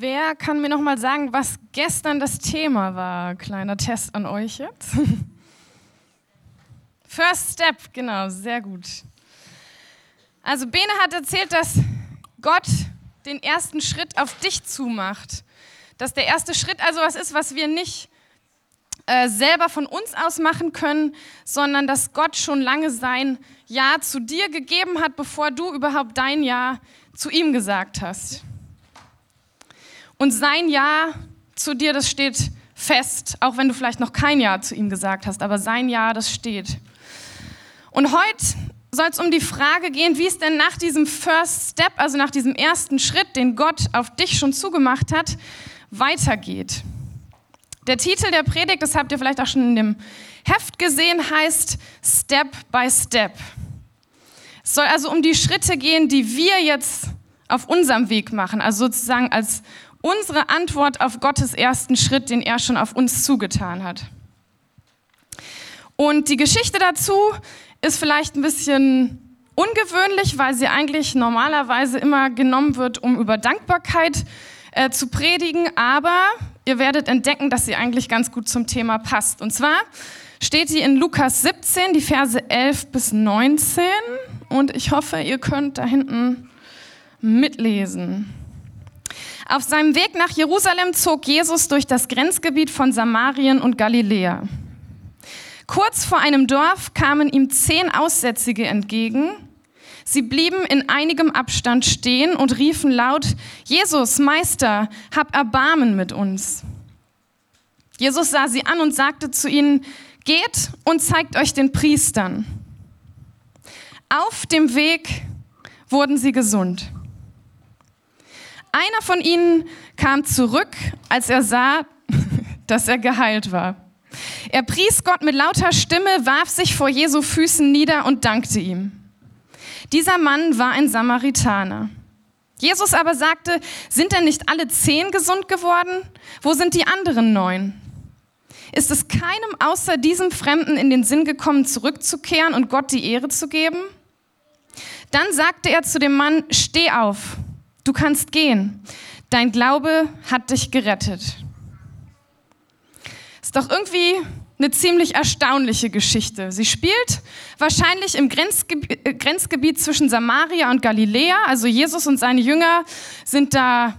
Wer kann mir noch mal sagen, was gestern das Thema war? Kleiner Test an euch jetzt. First Step, genau, sehr gut. Also Bene hat erzählt, dass Gott den ersten Schritt auf dich zumacht. Dass der erste Schritt also was ist, was wir nicht äh, selber von uns aus machen können, sondern dass Gott schon lange sein Ja zu dir gegeben hat, bevor du überhaupt dein Ja zu ihm gesagt hast. Und sein Ja zu dir, das steht fest, auch wenn du vielleicht noch kein Ja zu ihm gesagt hast, aber sein Ja, das steht. Und heute soll es um die Frage gehen, wie es denn nach diesem First Step, also nach diesem ersten Schritt, den Gott auf dich schon zugemacht hat, weitergeht. Der Titel der Predigt, das habt ihr vielleicht auch schon in dem Heft gesehen, heißt Step by Step. Es soll also um die Schritte gehen, die wir jetzt auf unserem Weg machen, also sozusagen als unsere Antwort auf Gottes ersten Schritt, den er schon auf uns zugetan hat. Und die Geschichte dazu ist vielleicht ein bisschen ungewöhnlich, weil sie eigentlich normalerweise immer genommen wird, um über Dankbarkeit äh, zu predigen, aber ihr werdet entdecken, dass sie eigentlich ganz gut zum Thema passt. Und zwar steht sie in Lukas 17, die Verse 11 bis 19 und ich hoffe, ihr könnt da hinten mitlesen. Auf seinem Weg nach Jerusalem zog Jesus durch das Grenzgebiet von Samarien und Galiläa. Kurz vor einem Dorf kamen ihm zehn Aussätzige entgegen. Sie blieben in einigem Abstand stehen und riefen laut, Jesus, Meister, hab Erbarmen mit uns. Jesus sah sie an und sagte zu ihnen, geht und zeigt euch den Priestern. Auf dem Weg wurden sie gesund. Einer von ihnen kam zurück, als er sah, dass er geheilt war. Er pries Gott mit lauter Stimme, warf sich vor Jesu Füßen nieder und dankte ihm. Dieser Mann war ein Samaritaner. Jesus aber sagte, sind denn nicht alle zehn gesund geworden? Wo sind die anderen neun? Ist es keinem außer diesem Fremden in den Sinn gekommen, zurückzukehren und Gott die Ehre zu geben? Dann sagte er zu dem Mann, steh auf Du kannst gehen. Dein Glaube hat dich gerettet. Ist doch irgendwie eine ziemlich erstaunliche Geschichte. Sie spielt wahrscheinlich im Grenzgebiet, äh, Grenzgebiet zwischen Samaria und Galiläa. Also Jesus und seine Jünger sind da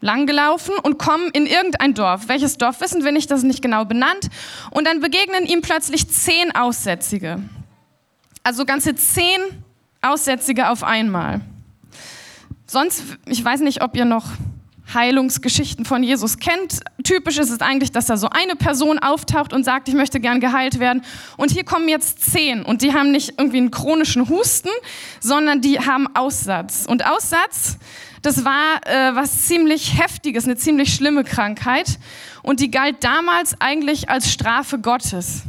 langgelaufen und kommen in irgendein Dorf. Welches Dorf wissen wir nicht, das ist nicht genau benannt. Und dann begegnen ihm plötzlich zehn Aussätzige. Also ganze zehn Aussätzige auf einmal. Sonst, ich weiß nicht, ob ihr noch Heilungsgeschichten von Jesus kennt. Typisch ist es eigentlich, dass da so eine Person auftaucht und sagt, ich möchte gern geheilt werden. Und hier kommen jetzt zehn und die haben nicht irgendwie einen chronischen Husten, sondern die haben Aussatz. Und Aussatz, das war äh, was ziemlich heftiges, eine ziemlich schlimme Krankheit. Und die galt damals eigentlich als Strafe Gottes.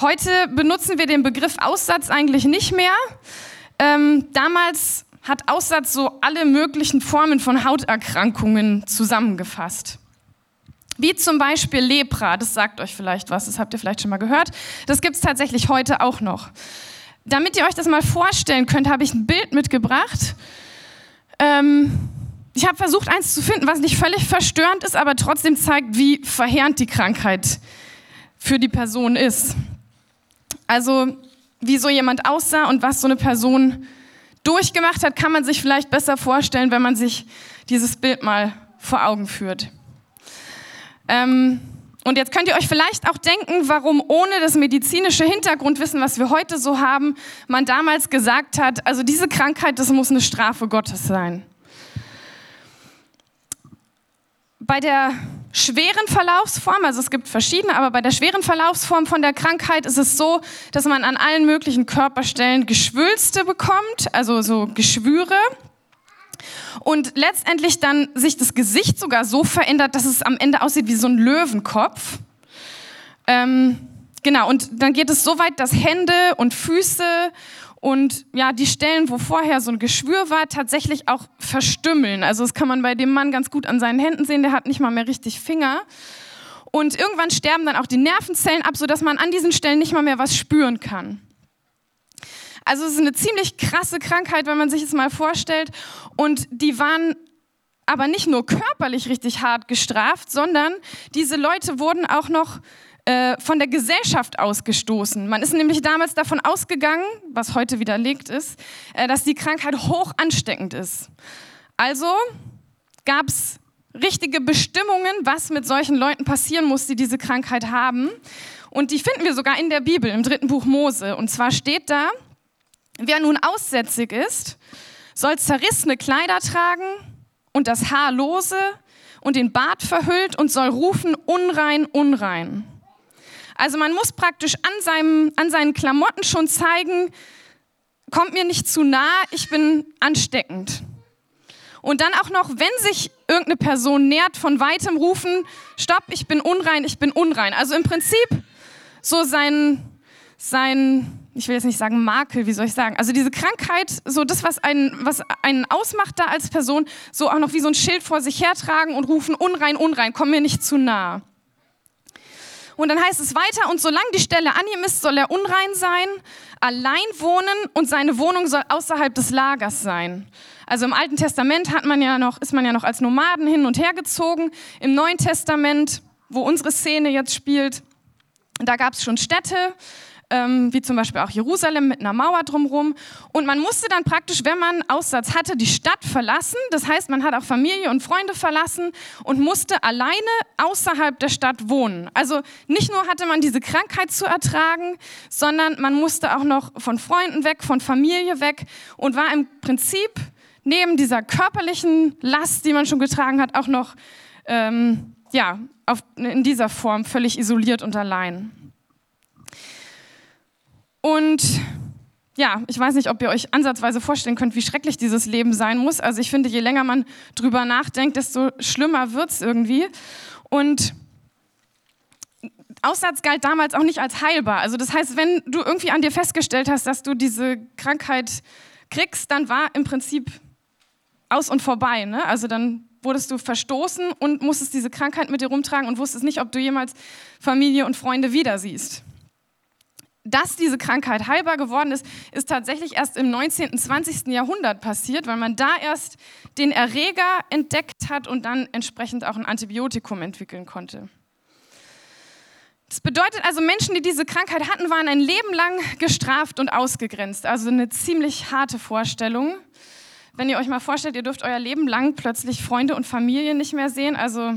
Heute benutzen wir den Begriff Aussatz eigentlich nicht mehr. Ähm, damals hat Aussatz so alle möglichen Formen von Hauterkrankungen zusammengefasst. Wie zum Beispiel Lepra, das sagt euch vielleicht was, das habt ihr vielleicht schon mal gehört. Das gibt es tatsächlich heute auch noch. Damit ihr euch das mal vorstellen könnt, habe ich ein Bild mitgebracht. Ähm, ich habe versucht, eins zu finden, was nicht völlig verstörend ist, aber trotzdem zeigt, wie verheerend die Krankheit für die Person ist. Also, wie so jemand aussah und was so eine Person durchgemacht hat, kann man sich vielleicht besser vorstellen, wenn man sich dieses Bild mal vor Augen führt. Ähm, und jetzt könnt ihr euch vielleicht auch denken, warum ohne das medizinische Hintergrundwissen, was wir heute so haben, man damals gesagt hat, also diese Krankheit, das muss eine Strafe Gottes sein. Bei der schweren Verlaufsform, also es gibt verschiedene, aber bei der schweren Verlaufsform von der Krankheit ist es so, dass man an allen möglichen Körperstellen Geschwülste bekommt, also so Geschwüre. Und letztendlich dann sich das Gesicht sogar so verändert, dass es am Ende aussieht wie so ein Löwenkopf. Ähm, genau, und dann geht es so weit, dass Hände und Füße und ja, die Stellen, wo vorher so ein Geschwür war, tatsächlich auch verstümmeln. Also das kann man bei dem Mann ganz gut an seinen Händen sehen, der hat nicht mal mehr richtig Finger. Und irgendwann sterben dann auch die Nervenzellen ab, sodass man an diesen Stellen nicht mal mehr was spüren kann. Also es ist eine ziemlich krasse Krankheit, wenn man sich es mal vorstellt. Und die waren aber nicht nur körperlich richtig hart gestraft, sondern diese Leute wurden auch noch äh, von der Gesellschaft ausgestoßen. Man ist nämlich damals davon ausgegangen, was heute widerlegt ist, äh, dass die Krankheit hoch ansteckend ist. Also gab es richtige Bestimmungen, was mit solchen Leuten passieren muss, die diese Krankheit haben. Und die finden wir sogar in der Bibel, im dritten Buch Mose. Und zwar steht da, wer nun aussätzig ist, soll zerrissene Kleider tragen und das Haar lose und den Bart verhüllt und soll rufen, unrein, unrein. Also man muss praktisch an, seinem, an seinen Klamotten schon zeigen, kommt mir nicht zu nah, ich bin ansteckend. Und dann auch noch, wenn sich irgendeine Person nähert, von weitem rufen, stopp, ich bin unrein, ich bin unrein. Also im Prinzip so sein, sein ich will jetzt nicht sagen Makel, wie soll ich sagen? Also diese Krankheit, so das, was einen, was einen ausmacht da als Person, so auch noch wie so ein Schild vor sich hertragen und rufen, unrein, unrein, komm mir nicht zu nah. Und dann heißt es weiter, und solange die Stelle an ihm ist, soll er unrein sein, allein wohnen und seine Wohnung soll außerhalb des Lagers sein. Also im Alten Testament hat man ja noch, ist man ja noch als Nomaden hin und her gezogen. Im Neuen Testament, wo unsere Szene jetzt spielt, da gab es schon Städte, ähm, wie zum Beispiel auch Jerusalem mit einer Mauer drumherum. Und man musste dann praktisch, wenn man Aussatz hatte, die Stadt verlassen. Das heißt, man hat auch Familie und Freunde verlassen und musste alleine außerhalb der Stadt wohnen. Also nicht nur hatte man diese Krankheit zu ertragen, sondern man musste auch noch von Freunden weg, von Familie weg und war im Prinzip neben dieser körperlichen Last, die man schon getragen hat, auch noch ähm, ja, auf, in dieser Form völlig isoliert und allein. Und ja, ich weiß nicht, ob ihr euch ansatzweise vorstellen könnt, wie schrecklich dieses Leben sein muss. Also ich finde, je länger man drüber nachdenkt, desto schlimmer wird es irgendwie. Und Aussatz galt damals auch nicht als heilbar. Also das heißt, wenn du irgendwie an dir festgestellt hast, dass du diese Krankheit kriegst, dann war im Prinzip aus und vorbei. Ne? Also dann wurdest du verstoßen und musstest diese Krankheit mit dir rumtragen und wusstest nicht, ob du jemals Familie und Freunde wieder siehst dass diese Krankheit heilbar geworden ist, ist tatsächlich erst im 19. und 20. Jahrhundert passiert, weil man da erst den Erreger entdeckt hat und dann entsprechend auch ein Antibiotikum entwickeln konnte. Das bedeutet also, Menschen, die diese Krankheit hatten, waren ein Leben lang gestraft und ausgegrenzt. Also eine ziemlich harte Vorstellung. Wenn ihr euch mal vorstellt, ihr dürft euer Leben lang plötzlich Freunde und Familie nicht mehr sehen, also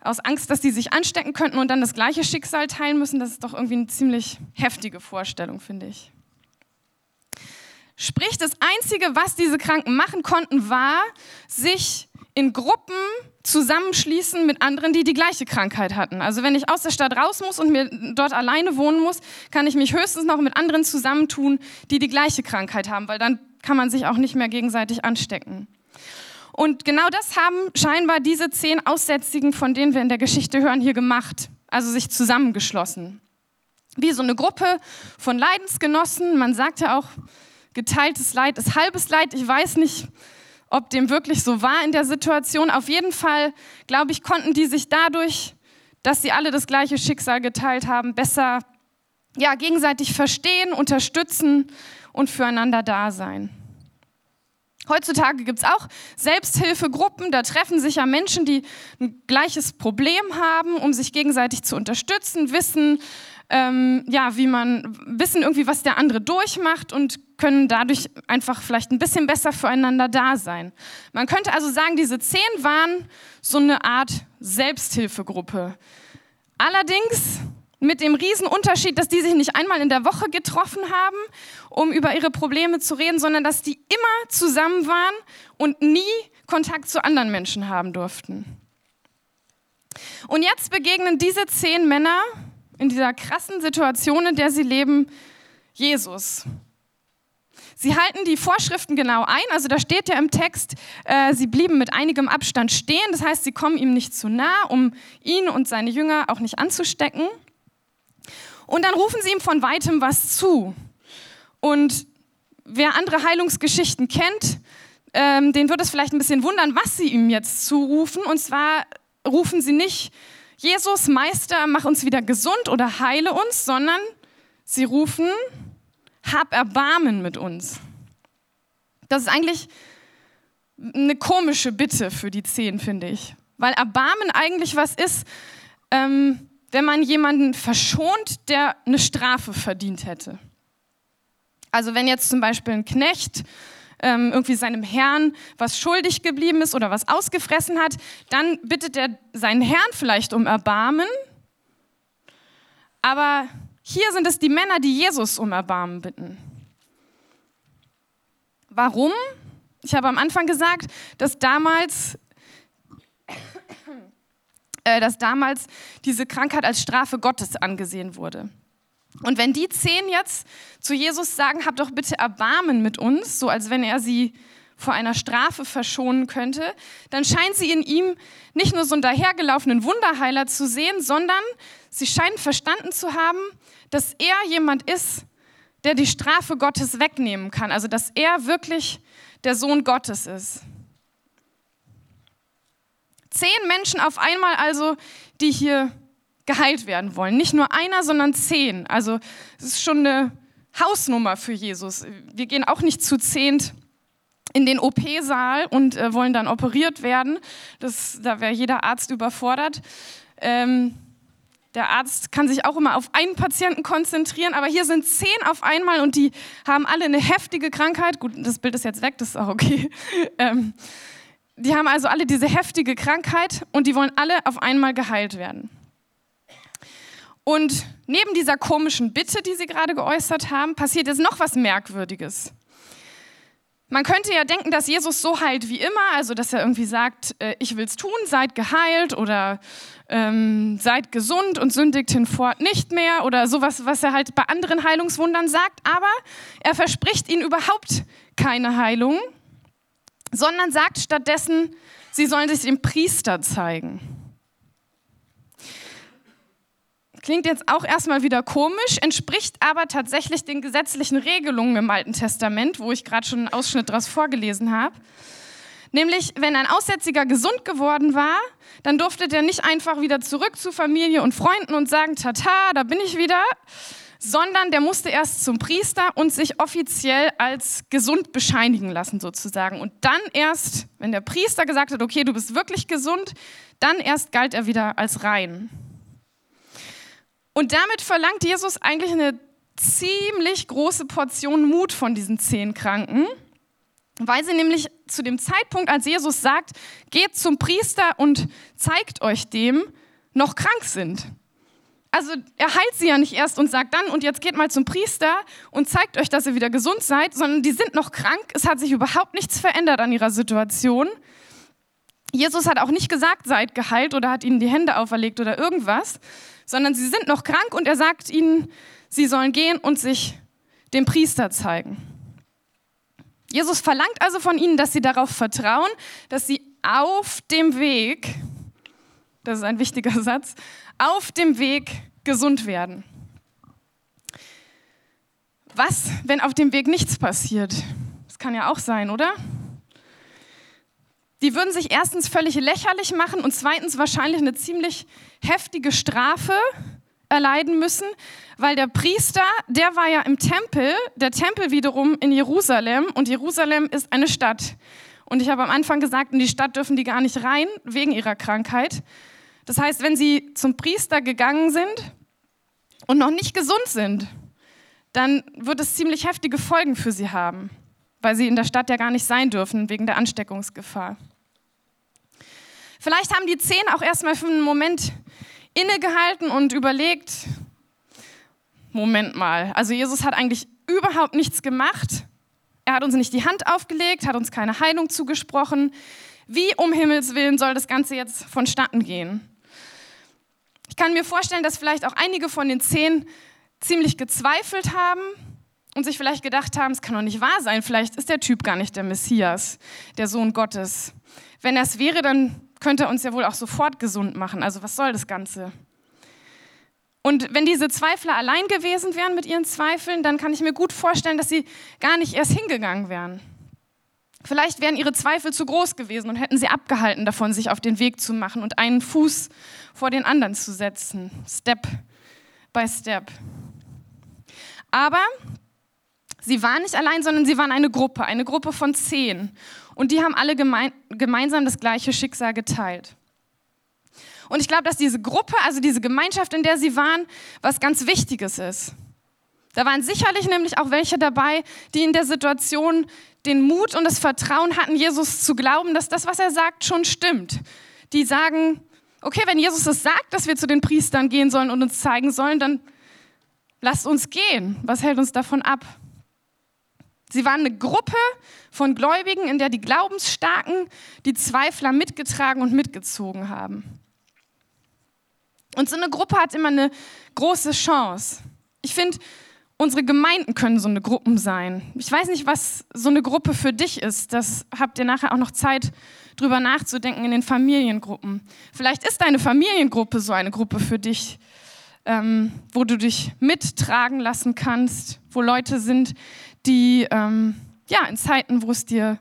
aus Angst, dass die sich anstecken könnten und dann das gleiche Schicksal teilen müssen, das ist doch irgendwie eine ziemlich heftige Vorstellung, finde ich. Sprich, das Einzige, was diese Kranken machen konnten, war, sich in Gruppen zusammenschließen mit anderen, die die gleiche Krankheit hatten. Also wenn ich aus der Stadt raus muss und mir dort alleine wohnen muss, kann ich mich höchstens noch mit anderen zusammentun, die die gleiche Krankheit haben, weil dann kann man sich auch nicht mehr gegenseitig anstecken. Und genau das haben scheinbar diese zehn Aussätzigen, von denen wir in der Geschichte hören, hier gemacht. Also sich zusammengeschlossen. Wie so eine Gruppe von Leidensgenossen. Man sagt ja auch, geteiltes Leid ist halbes Leid. Ich weiß nicht, ob dem wirklich so war in der Situation. Auf jeden Fall, glaube ich, konnten die sich dadurch, dass sie alle das gleiche Schicksal geteilt haben, besser ja, gegenseitig verstehen, unterstützen und füreinander da sein. Heutzutage gibt es auch Selbsthilfegruppen, da treffen sich ja Menschen, die ein gleiches Problem haben, um sich gegenseitig zu unterstützen, wissen, ähm, ja, wie man, wissen irgendwie, was der andere durchmacht und können dadurch einfach vielleicht ein bisschen besser füreinander da sein. Man könnte also sagen, diese zehn waren so eine Art Selbsthilfegruppe. Allerdings mit dem Riesenunterschied, dass die sich nicht einmal in der Woche getroffen haben, um über ihre Probleme zu reden, sondern dass die immer zusammen waren und nie Kontakt zu anderen Menschen haben durften. Und jetzt begegnen diese zehn Männer in dieser krassen Situation, in der sie leben, Jesus. Sie halten die Vorschriften genau ein. Also da steht ja im Text, äh, sie blieben mit einigem Abstand stehen. Das heißt, sie kommen ihm nicht zu nah, um ihn und seine Jünger auch nicht anzustecken. Und dann rufen sie ihm von weitem was zu. Und wer andere Heilungsgeschichten kennt, ähm, den wird es vielleicht ein bisschen wundern, was sie ihm jetzt zurufen. Und zwar rufen sie nicht, Jesus, Meister, mach uns wieder gesund oder heile uns, sondern sie rufen, hab Erbarmen mit uns. Das ist eigentlich eine komische Bitte für die Zehn, finde ich. Weil Erbarmen eigentlich was ist, ähm, wenn man jemanden verschont, der eine Strafe verdient hätte. Also wenn jetzt zum Beispiel ein Knecht ähm, irgendwie seinem Herrn was schuldig geblieben ist oder was ausgefressen hat, dann bittet er seinen Herrn vielleicht um Erbarmen. Aber hier sind es die Männer, die Jesus um Erbarmen bitten. Warum? Ich habe am Anfang gesagt, dass damals, äh, dass damals diese Krankheit als Strafe Gottes angesehen wurde. Und wenn die zehn jetzt zu Jesus sagen, habt doch bitte Erbarmen mit uns, so als wenn er sie vor einer Strafe verschonen könnte, dann scheint sie in ihm nicht nur so einen dahergelaufenen Wunderheiler zu sehen, sondern sie scheinen verstanden zu haben, dass er jemand ist, der die Strafe Gottes wegnehmen kann. Also dass er wirklich der Sohn Gottes ist. Zehn Menschen auf einmal also, die hier geheilt werden wollen. Nicht nur einer, sondern zehn. Also es ist schon eine Hausnummer für Jesus. Wir gehen auch nicht zu zehnt in den OP-Saal und äh, wollen dann operiert werden. Das, da wäre jeder Arzt überfordert. Ähm, der Arzt kann sich auch immer auf einen Patienten konzentrieren, aber hier sind zehn auf einmal und die haben alle eine heftige Krankheit. Gut, das Bild ist jetzt weg, das ist auch okay. Ähm, die haben also alle diese heftige Krankheit und die wollen alle auf einmal geheilt werden. Und neben dieser komischen Bitte, die sie gerade geäußert haben, passiert jetzt noch was Merkwürdiges. Man könnte ja denken, dass Jesus so heilt wie immer, also dass er irgendwie sagt, äh, ich es tun, seid geheilt oder ähm, seid gesund und sündigt hinfort nicht mehr oder sowas, was er halt bei anderen Heilungswundern sagt. Aber er verspricht ihnen überhaupt keine Heilung, sondern sagt stattdessen, sie sollen sich dem Priester zeigen. Klingt jetzt auch erstmal wieder komisch, entspricht aber tatsächlich den gesetzlichen Regelungen im Alten Testament, wo ich gerade schon einen Ausschnitt daraus vorgelesen habe. Nämlich, wenn ein Aussätziger gesund geworden war, dann durfte der nicht einfach wieder zurück zu Familie und Freunden und sagen, tata, da bin ich wieder, sondern der musste erst zum Priester und sich offiziell als gesund bescheinigen lassen sozusagen. Und dann erst, wenn der Priester gesagt hat, okay, du bist wirklich gesund, dann erst galt er wieder als rein. Und damit verlangt Jesus eigentlich eine ziemlich große Portion Mut von diesen zehn Kranken, weil sie nämlich zu dem Zeitpunkt, als Jesus sagt, geht zum Priester und zeigt euch dem, noch krank sind. Also er heilt sie ja nicht erst und sagt dann, und jetzt geht mal zum Priester und zeigt euch, dass ihr wieder gesund seid, sondern die sind noch krank. Es hat sich überhaupt nichts verändert an ihrer Situation. Jesus hat auch nicht gesagt, seid geheilt oder hat ihnen die Hände auferlegt oder irgendwas, sondern sie sind noch krank und er sagt ihnen, sie sollen gehen und sich dem Priester zeigen. Jesus verlangt also von ihnen, dass sie darauf vertrauen, dass sie auf dem Weg, das ist ein wichtiger Satz, auf dem Weg gesund werden. Was, wenn auf dem Weg nichts passiert? Das kann ja auch sein, oder? Die würden sich erstens völlig lächerlich machen und zweitens wahrscheinlich eine ziemlich heftige Strafe erleiden müssen, weil der Priester, der war ja im Tempel, der Tempel wiederum in Jerusalem und Jerusalem ist eine Stadt. Und ich habe am Anfang gesagt, in die Stadt dürfen die gar nicht rein wegen ihrer Krankheit. Das heißt, wenn sie zum Priester gegangen sind und noch nicht gesund sind, dann wird es ziemlich heftige Folgen für sie haben, weil sie in der Stadt ja gar nicht sein dürfen wegen der Ansteckungsgefahr. Vielleicht haben die zehn auch erstmal für einen Moment innegehalten und überlegt, Moment mal, also Jesus hat eigentlich überhaupt nichts gemacht. Er hat uns nicht die Hand aufgelegt, hat uns keine Heilung zugesprochen. Wie um Himmels willen soll das Ganze jetzt vonstatten gehen? Ich kann mir vorstellen, dass vielleicht auch einige von den zehn ziemlich gezweifelt haben und sich vielleicht gedacht haben, es kann doch nicht wahr sein, vielleicht ist der Typ gar nicht der Messias, der Sohn Gottes. Wenn er es wäre, dann könnte er uns ja wohl auch sofort gesund machen. Also was soll das Ganze? Und wenn diese Zweifler allein gewesen wären mit ihren Zweifeln, dann kann ich mir gut vorstellen, dass sie gar nicht erst hingegangen wären. Vielleicht wären ihre Zweifel zu groß gewesen und hätten sie abgehalten davon, sich auf den Weg zu machen und einen Fuß vor den anderen zu setzen, Step by Step. Aber Sie waren nicht allein, sondern sie waren eine Gruppe, eine Gruppe von zehn. Und die haben alle gemein, gemeinsam das gleiche Schicksal geteilt. Und ich glaube, dass diese Gruppe, also diese Gemeinschaft, in der sie waren, was ganz Wichtiges ist. Da waren sicherlich nämlich auch welche dabei, die in der Situation den Mut und das Vertrauen hatten, Jesus zu glauben, dass das, was er sagt, schon stimmt. Die sagen, okay, wenn Jesus es sagt, dass wir zu den Priestern gehen sollen und uns zeigen sollen, dann lasst uns gehen. Was hält uns davon ab? Sie waren eine Gruppe von Gläubigen, in der die Glaubensstarken die Zweifler mitgetragen und mitgezogen haben. Und so eine Gruppe hat immer eine große Chance. Ich finde, unsere Gemeinden können so eine Gruppen sein. Ich weiß nicht, was so eine Gruppe für dich ist. Das habt ihr nachher auch noch Zeit, drüber nachzudenken in den Familiengruppen. Vielleicht ist deine Familiengruppe so eine Gruppe für dich, ähm, wo du dich mittragen lassen kannst, wo Leute sind, die ähm, ja, in Zeiten, wo es dir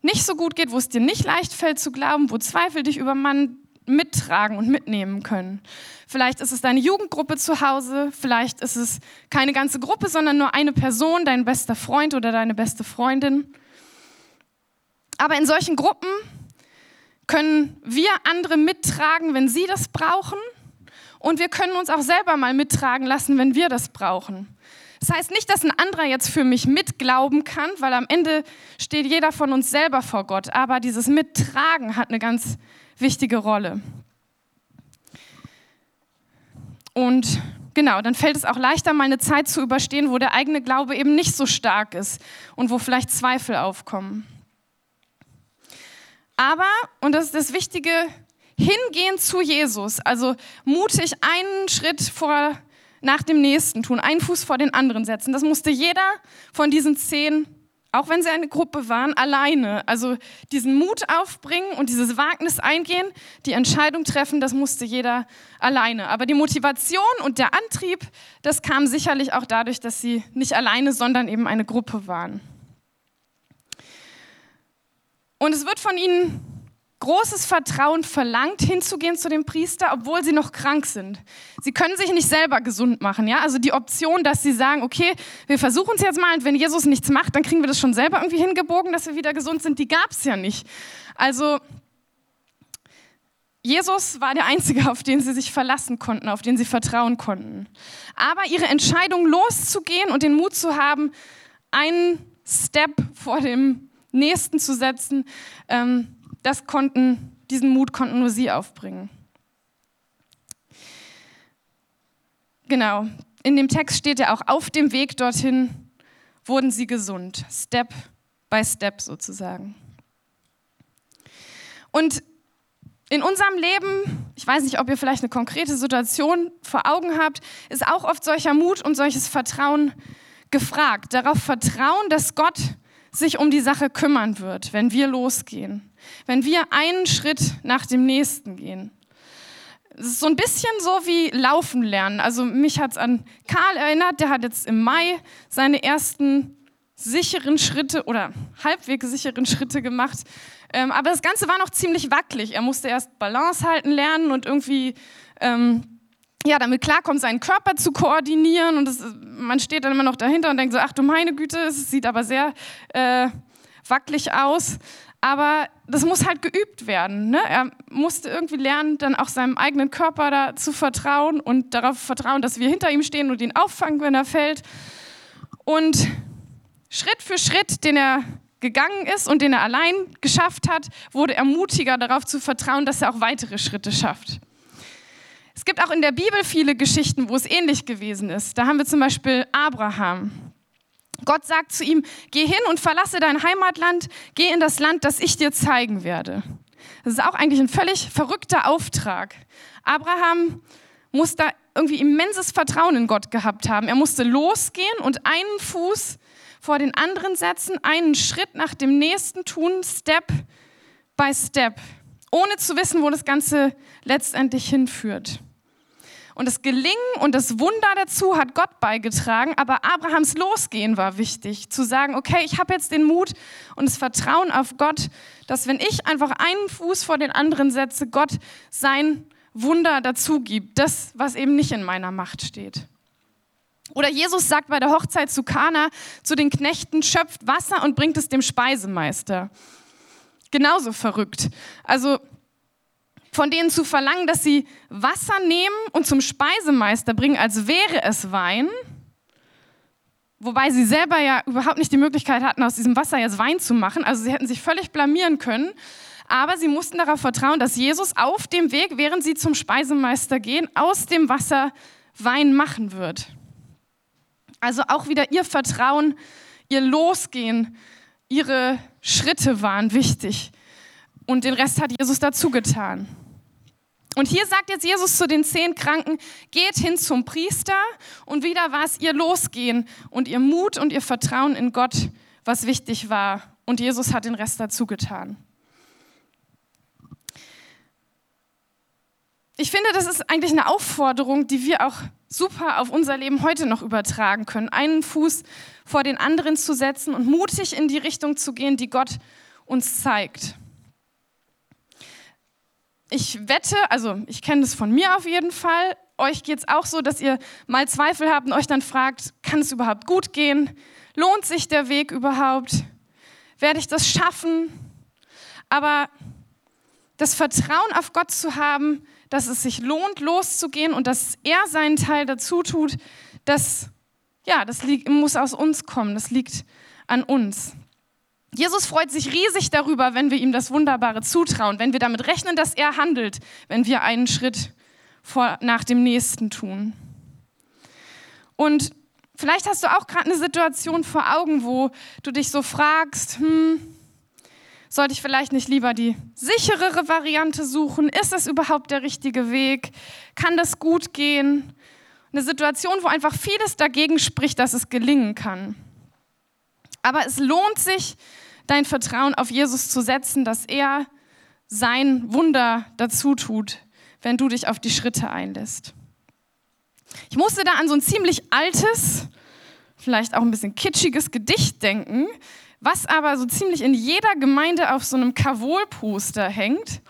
nicht so gut geht, wo es dir nicht leicht fällt zu glauben, wo Zweifel dich übermannen, mittragen und mitnehmen können. Vielleicht ist es deine Jugendgruppe zu Hause, vielleicht ist es keine ganze Gruppe, sondern nur eine Person, dein bester Freund oder deine beste Freundin. Aber in solchen Gruppen können wir andere mittragen, wenn sie das brauchen. Und wir können uns auch selber mal mittragen lassen, wenn wir das brauchen. Das heißt nicht, dass ein anderer jetzt für mich mitglauben kann, weil am Ende steht jeder von uns selber vor Gott. Aber dieses Mittragen hat eine ganz wichtige Rolle. Und genau, dann fällt es auch leichter, mal eine Zeit zu überstehen, wo der eigene Glaube eben nicht so stark ist und wo vielleicht Zweifel aufkommen. Aber, und das ist das Wichtige, hingehen zu Jesus, also mutig einen Schritt vor nach dem nächsten tun, einen Fuß vor den anderen setzen. Das musste jeder von diesen zehn, auch wenn sie eine Gruppe waren, alleine. Also diesen Mut aufbringen und dieses Wagnis eingehen, die Entscheidung treffen, das musste jeder alleine. Aber die Motivation und der Antrieb, das kam sicherlich auch dadurch, dass sie nicht alleine, sondern eben eine Gruppe waren. Und es wird von ihnen großes Vertrauen verlangt, hinzugehen zu dem Priester, obwohl sie noch krank sind. Sie können sich nicht selber gesund machen. Ja? Also die Option, dass sie sagen, okay, wir versuchen es jetzt mal und wenn Jesus nichts macht, dann kriegen wir das schon selber irgendwie hingebogen, dass wir wieder gesund sind, die gab es ja nicht. Also Jesus war der Einzige, auf den sie sich verlassen konnten, auf den sie vertrauen konnten. Aber ihre Entscheidung loszugehen und den Mut zu haben, einen Step vor dem nächsten zu setzen, ähm, das konnten, diesen Mut konnten nur sie aufbringen. Genau, in dem Text steht ja auch, auf dem Weg dorthin wurden sie gesund, Step by Step sozusagen. Und in unserem Leben, ich weiß nicht, ob ihr vielleicht eine konkrete Situation vor Augen habt, ist auch oft solcher Mut und solches Vertrauen gefragt. Darauf vertrauen, dass Gott sich um die Sache kümmern wird, wenn wir losgehen, wenn wir einen Schritt nach dem nächsten gehen. Es ist so ein bisschen so wie Laufen lernen. Also mich hat es an Karl erinnert, der hat jetzt im Mai seine ersten sicheren Schritte oder halbwegs sicheren Schritte gemacht. Ähm, aber das Ganze war noch ziemlich wackelig. Er musste erst Balance halten lernen und irgendwie ähm, ja, damit klarkommt, seinen Körper zu koordinieren. Und das, man steht dann immer noch dahinter und denkt so, ach du meine Güte, es sieht aber sehr äh, wackelig aus. Aber das muss halt geübt werden. Ne? Er musste irgendwie lernen, dann auch seinem eigenen Körper da zu vertrauen und darauf vertrauen, dass wir hinter ihm stehen und ihn auffangen, wenn er fällt. Und Schritt für Schritt, den er gegangen ist und den er allein geschafft hat, wurde er mutiger darauf zu vertrauen, dass er auch weitere Schritte schafft. Es gibt auch in der Bibel viele Geschichten, wo es ähnlich gewesen ist. Da haben wir zum Beispiel Abraham. Gott sagt zu ihm, geh hin und verlasse dein Heimatland, geh in das Land, das ich dir zeigen werde. Das ist auch eigentlich ein völlig verrückter Auftrag. Abraham muss da irgendwie immenses Vertrauen in Gott gehabt haben. Er musste losgehen und einen Fuß vor den anderen setzen, einen Schritt nach dem nächsten tun, Step by Step ohne zu wissen, wo das Ganze letztendlich hinführt. Und das Gelingen und das Wunder dazu hat Gott beigetragen, aber Abrahams Losgehen war wichtig, zu sagen, okay, ich habe jetzt den Mut und das Vertrauen auf Gott, dass wenn ich einfach einen Fuß vor den anderen setze, Gott sein Wunder dazu gibt, das, was eben nicht in meiner Macht steht. Oder Jesus sagt bei der Hochzeit zu Kana zu den Knechten, schöpft Wasser und bringt es dem Speisemeister. Genauso verrückt. Also von denen zu verlangen, dass sie Wasser nehmen und zum Speisemeister bringen, als wäre es Wein, wobei sie selber ja überhaupt nicht die Möglichkeit hatten, aus diesem Wasser jetzt Wein zu machen. Also sie hätten sich völlig blamieren können. Aber sie mussten darauf vertrauen, dass Jesus auf dem Weg, während sie zum Speisemeister gehen, aus dem Wasser Wein machen wird. Also auch wieder ihr Vertrauen, ihr Losgehen, ihre Schritte waren wichtig. Und den Rest hat Jesus dazu getan. Und hier sagt jetzt Jesus zu den zehn Kranken, geht hin zum Priester. Und wieder war es ihr Losgehen und ihr Mut und ihr Vertrauen in Gott, was wichtig war. Und Jesus hat den Rest dazu getan. Ich finde, das ist eigentlich eine Aufforderung, die wir auch super auf unser Leben heute noch übertragen können. Einen Fuß vor den anderen zu setzen und mutig in die Richtung zu gehen, die Gott uns zeigt. Ich wette, also ich kenne das von mir auf jeden Fall, euch geht es auch so, dass ihr mal Zweifel habt und euch dann fragt, kann es überhaupt gut gehen? Lohnt sich der Weg überhaupt? Werde ich das schaffen? Aber das Vertrauen auf Gott zu haben, dass es sich lohnt, loszugehen und dass er seinen Teil dazu tut, das, ja, das liegt, muss aus uns kommen, das liegt an uns. Jesus freut sich riesig darüber, wenn wir ihm das Wunderbare zutrauen, wenn wir damit rechnen, dass er handelt, wenn wir einen Schritt vor, nach dem nächsten tun. Und vielleicht hast du auch gerade eine Situation vor Augen, wo du dich so fragst, hm, sollte ich vielleicht nicht lieber die sicherere Variante suchen? Ist das überhaupt der richtige Weg? Kann das gut gehen? Eine Situation, wo einfach vieles dagegen spricht, dass es gelingen kann. Aber es lohnt sich, dein Vertrauen auf Jesus zu setzen, dass er sein Wunder dazu tut, wenn du dich auf die Schritte einlässt. Ich musste da an so ein ziemlich altes, vielleicht auch ein bisschen kitschiges Gedicht denken, was aber so ziemlich in jeder Gemeinde auf so einem Kavol-Poster hängt.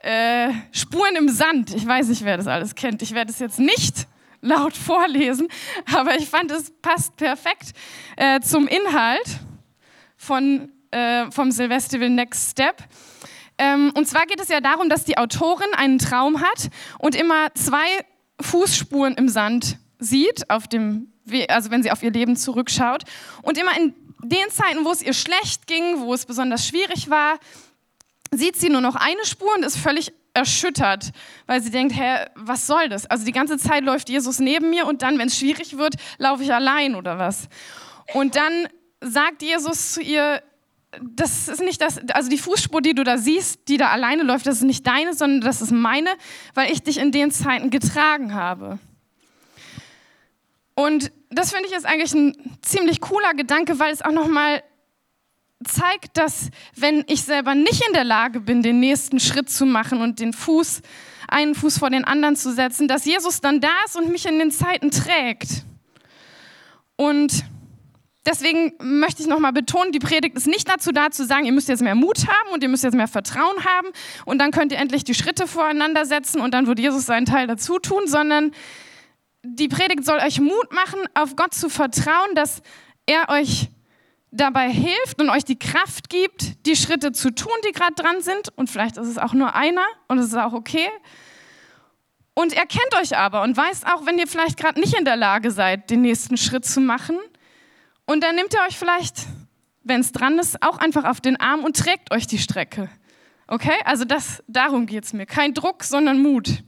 Äh, Spuren im Sand. Ich weiß nicht, wer das alles kennt. Ich werde es jetzt nicht laut vorlesen, aber ich fand, es passt perfekt äh, zum Inhalt von, äh, vom Silvestival Next Step. Ähm, und zwar geht es ja darum, dass die Autorin einen Traum hat und immer zwei Fußspuren im Sand sieht, auf dem, also wenn sie auf ihr Leben zurückschaut. Und immer in den Zeiten, wo es ihr schlecht ging, wo es besonders schwierig war, sieht sie nur noch eine Spur und ist völlig erschüttert, weil sie denkt, hä, was soll das? Also die ganze Zeit läuft Jesus neben mir und dann, wenn es schwierig wird, laufe ich allein oder was? Und dann sagt Jesus zu ihr, das ist nicht das, also die Fußspur, die du da siehst, die da alleine läuft, das ist nicht deine, sondern das ist meine, weil ich dich in den Zeiten getragen habe. Und das finde ich ist eigentlich ein ziemlich cooler Gedanke, weil es auch nochmal zeigt, dass wenn ich selber nicht in der Lage bin, den nächsten Schritt zu machen und den Fuß, einen Fuß vor den anderen zu setzen, dass Jesus dann da ist und mich in den Zeiten trägt. Und deswegen möchte ich nochmal betonen, die Predigt ist nicht dazu da zu sagen, ihr müsst jetzt mehr Mut haben und ihr müsst jetzt mehr Vertrauen haben und dann könnt ihr endlich die Schritte voreinander setzen und dann wird Jesus seinen Teil dazu tun, sondern die Predigt soll euch Mut machen, auf Gott zu vertrauen, dass er euch dabei hilft und euch die Kraft gibt, die Schritte zu tun, die gerade dran sind. Und vielleicht ist es auch nur einer und es ist auch okay. Und er kennt euch aber und weiß auch, wenn ihr vielleicht gerade nicht in der Lage seid, den nächsten Schritt zu machen. Und dann nimmt er euch vielleicht, wenn es dran ist, auch einfach auf den Arm und trägt euch die Strecke. Okay? Also das, darum geht es mir. Kein Druck, sondern Mut.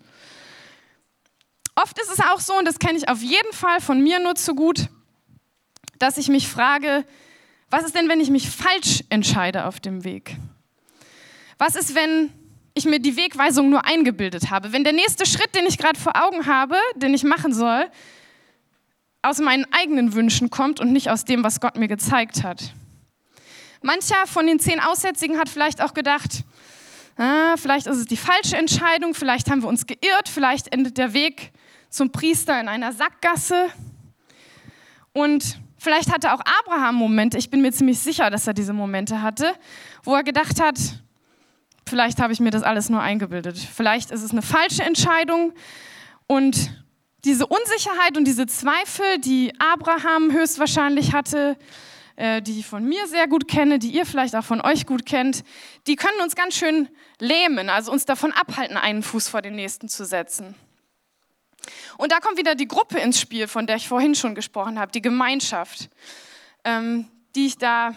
Oft ist es auch so, und das kenne ich auf jeden Fall von mir nur zu gut, dass ich mich frage, was ist denn, wenn ich mich falsch entscheide auf dem Weg? Was ist, wenn ich mir die Wegweisung nur eingebildet habe? Wenn der nächste Schritt, den ich gerade vor Augen habe, den ich machen soll, aus meinen eigenen Wünschen kommt und nicht aus dem, was Gott mir gezeigt hat. Mancher von den zehn Aussätzigen hat vielleicht auch gedacht, ah, vielleicht ist es die falsche Entscheidung, vielleicht haben wir uns geirrt, vielleicht endet der Weg zum Priester in einer Sackgasse. Und vielleicht hatte auch Abraham Momente, ich bin mir ziemlich sicher, dass er diese Momente hatte, wo er gedacht hat, vielleicht habe ich mir das alles nur eingebildet. Vielleicht ist es eine falsche Entscheidung und diese Unsicherheit und diese Zweifel, die Abraham höchstwahrscheinlich hatte, äh, die ich von mir sehr gut kenne, die ihr vielleicht auch von euch gut kennt, die können uns ganz schön lähmen, also uns davon abhalten, einen Fuß vor den nächsten zu setzen. Und da kommt wieder die Gruppe ins Spiel, von der ich vorhin schon gesprochen habe, die Gemeinschaft, ähm, die ich da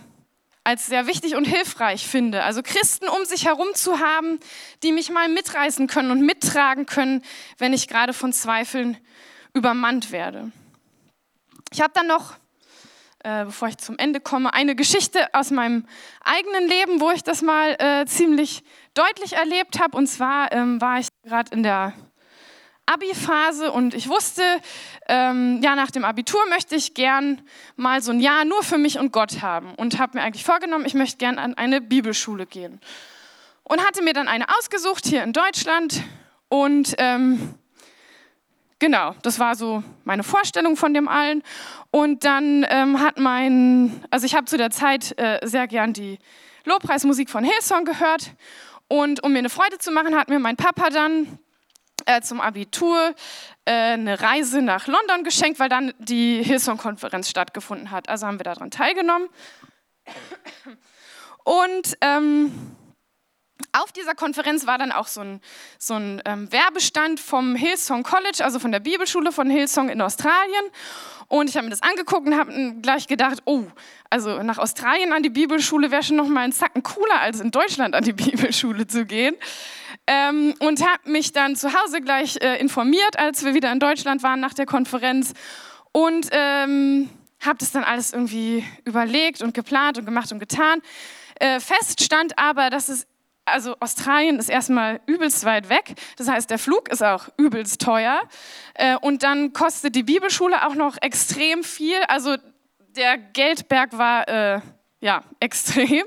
als sehr wichtig und hilfreich finde. Also Christen um sich herum zu haben, die mich mal mitreißen können und mittragen können, wenn ich gerade von Zweifeln übermannt werde. Ich habe dann noch äh, bevor ich zum Ende komme, eine Geschichte aus meinem eigenen Leben, wo ich das mal äh, ziemlich deutlich erlebt habe. Und zwar ähm, war ich gerade in der Abi-Phase und ich wusste, ähm, ja, nach dem Abitur möchte ich gern mal so ein Jahr nur für mich und Gott haben und habe mir eigentlich vorgenommen, ich möchte gern an eine Bibelschule gehen. Und hatte mir dann eine ausgesucht hier in Deutschland und ähm, Genau, das war so meine Vorstellung von dem allen. Und dann ähm, hat mein, also ich habe zu der Zeit äh, sehr gern die Lobpreismusik von Hillsong gehört. Und um mir eine Freude zu machen, hat mir mein Papa dann äh, zum Abitur äh, eine Reise nach London geschenkt, weil dann die Hillsong-Konferenz stattgefunden hat. Also haben wir daran teilgenommen. Und ähm, auf dieser Konferenz war dann auch so ein, so ein ähm, Werbestand vom Hillsong College, also von der Bibelschule von Hillsong in Australien. Und ich habe mir das angeguckt und habe gleich gedacht, oh, also nach Australien an die Bibelschule wäre schon noch mal ein Zacken cooler, als in Deutschland an die Bibelschule zu gehen. Ähm, und habe mich dann zu Hause gleich äh, informiert, als wir wieder in Deutschland waren nach der Konferenz. Und ähm, habe das dann alles irgendwie überlegt und geplant und gemacht und getan. Äh, fest stand aber, dass es also Australien ist erstmal übelst weit weg. Das heißt, der Flug ist auch übelst teuer. Äh, und dann kostet die Bibelschule auch noch extrem viel. Also der Geldberg war äh, ja extrem.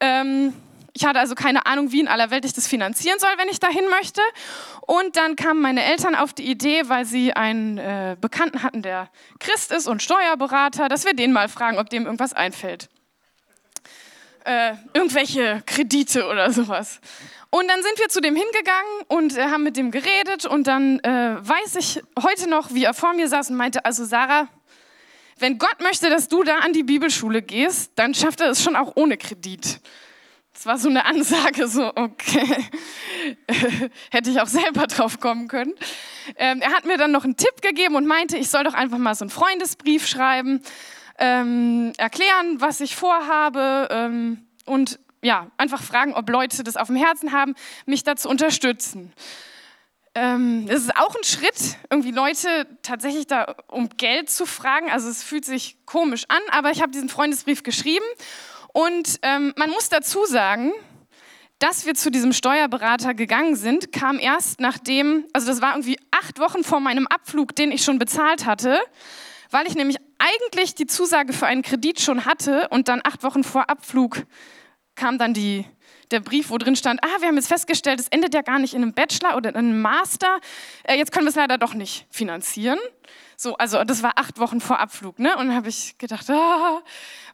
Ähm, ich hatte also keine Ahnung, wie in aller Welt ich das finanzieren soll, wenn ich dahin möchte. Und dann kamen meine Eltern auf die Idee, weil sie einen äh, Bekannten hatten, der Christ ist und Steuerberater, dass wir den mal fragen, ob dem irgendwas einfällt äh, irgendwelche Kredite oder sowas. Und dann sind wir zu dem hingegangen und äh, haben mit dem geredet und dann äh, weiß ich heute noch, wie er vor mir saß und meinte, also Sarah, wenn Gott möchte, dass du da an die Bibelschule gehst, dann schafft er es schon auch ohne Kredit. Das war so eine Ansage, so, okay, hätte ich auch selber drauf kommen können. Ähm, er hat mir dann noch einen Tipp gegeben und meinte, ich soll doch einfach mal so einen Freundesbrief schreiben ähm, erklären, was ich vorhabe ähm, und ja, einfach fragen, ob Leute das auf dem Herzen haben, mich da zu unterstützen. Ähm, es ist auch ein Schritt, irgendwie Leute tatsächlich da um Geld zu fragen. Also es fühlt sich komisch an, aber ich habe diesen Freundesbrief geschrieben und ähm, man muss dazu sagen, dass wir zu diesem Steuerberater gegangen sind, kam erst nachdem, also das war irgendwie acht Wochen vor meinem Abflug, den ich schon bezahlt hatte weil ich nämlich eigentlich die Zusage für einen Kredit schon hatte und dann acht Wochen vor Abflug kam dann die, der Brief, wo drin stand, ah, wir haben jetzt festgestellt, es endet ja gar nicht in einem Bachelor oder in einem Master, äh, jetzt können wir es leider doch nicht finanzieren. So, also das war acht Wochen vor Abflug, ne? Und habe ich gedacht, ah,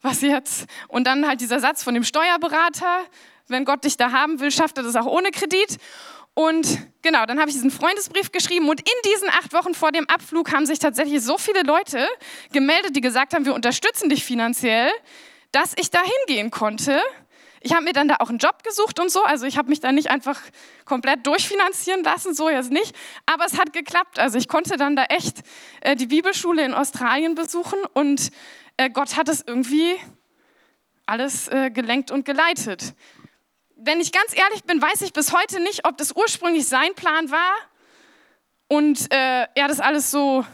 was jetzt? Und dann halt dieser Satz von dem Steuerberater, wenn Gott dich da haben will, schafft er das auch ohne Kredit. Und genau, dann habe ich diesen Freundesbrief geschrieben und in diesen acht Wochen vor dem Abflug haben sich tatsächlich so viele Leute gemeldet, die gesagt haben, wir unterstützen dich finanziell, dass ich da hingehen konnte. Ich habe mir dann da auch einen Job gesucht und so, also ich habe mich da nicht einfach komplett durchfinanzieren lassen, so jetzt nicht, aber es hat geklappt. Also ich konnte dann da echt äh, die Bibelschule in Australien besuchen und äh, Gott hat es irgendwie alles äh, gelenkt und geleitet wenn ich ganz ehrlich bin, weiß ich bis heute nicht, ob das ursprünglich sein Plan war und äh, er das alles so,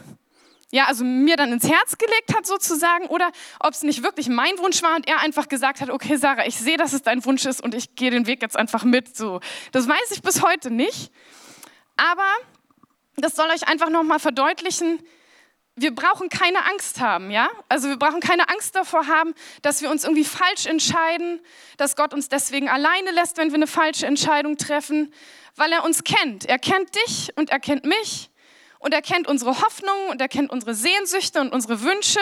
ja, also mir dann ins Herz gelegt hat sozusagen oder ob es nicht wirklich mein Wunsch war und er einfach gesagt hat, okay Sarah, ich sehe, dass es dein Wunsch ist und ich gehe den Weg jetzt einfach mit. So, das weiß ich bis heute nicht. Aber das soll euch einfach nochmal verdeutlichen, wir brauchen keine Angst haben, ja? Also wir brauchen keine Angst davor haben, dass wir uns irgendwie falsch entscheiden, dass Gott uns deswegen alleine lässt, wenn wir eine falsche Entscheidung treffen, weil er uns kennt. Er kennt dich und er kennt mich und er kennt unsere Hoffnungen und er kennt unsere Sehnsüchte und unsere Wünsche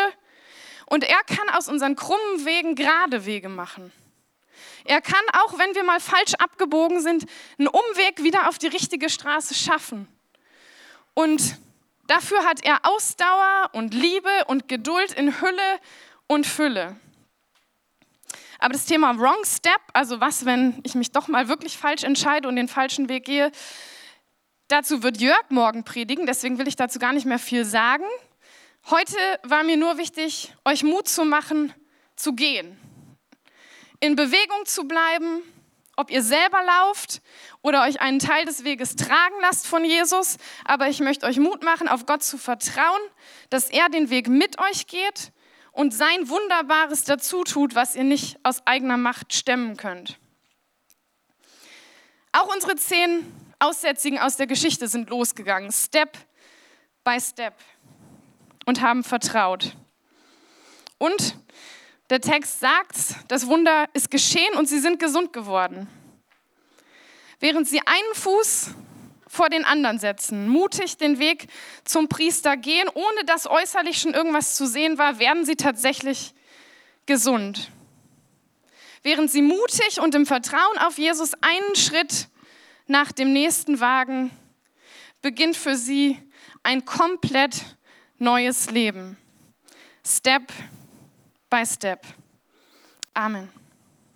und er kann aus unseren krummen Wegen gerade Wege machen. Er kann auch, wenn wir mal falsch abgebogen sind, einen Umweg wieder auf die richtige Straße schaffen. Und Dafür hat er Ausdauer und Liebe und Geduld in Hülle und Fülle. Aber das Thema Wrong Step, also was, wenn ich mich doch mal wirklich falsch entscheide und den falschen Weg gehe, dazu wird Jörg morgen predigen, deswegen will ich dazu gar nicht mehr viel sagen. Heute war mir nur wichtig, euch Mut zu machen, zu gehen, in Bewegung zu bleiben, ob ihr selber lauft oder euch einen Teil des Weges tragen lasst von Jesus. Aber ich möchte euch Mut machen, auf Gott zu vertrauen, dass er den Weg mit euch geht und sein Wunderbares dazu tut, was ihr nicht aus eigener Macht stemmen könnt. Auch unsere zehn Aussätzigen aus der Geschichte sind losgegangen, Step by Step, und haben vertraut. Und der Text sagt, das Wunder ist geschehen und sie sind gesund geworden. Während sie einen Fuß vor den anderen setzen, mutig den Weg zum Priester gehen, ohne dass äußerlich schon irgendwas zu sehen war, werden sie tatsächlich gesund. Während sie mutig und im Vertrauen auf Jesus einen Schritt nach dem nächsten wagen, beginnt für sie ein komplett neues Leben. Step by Step. Amen.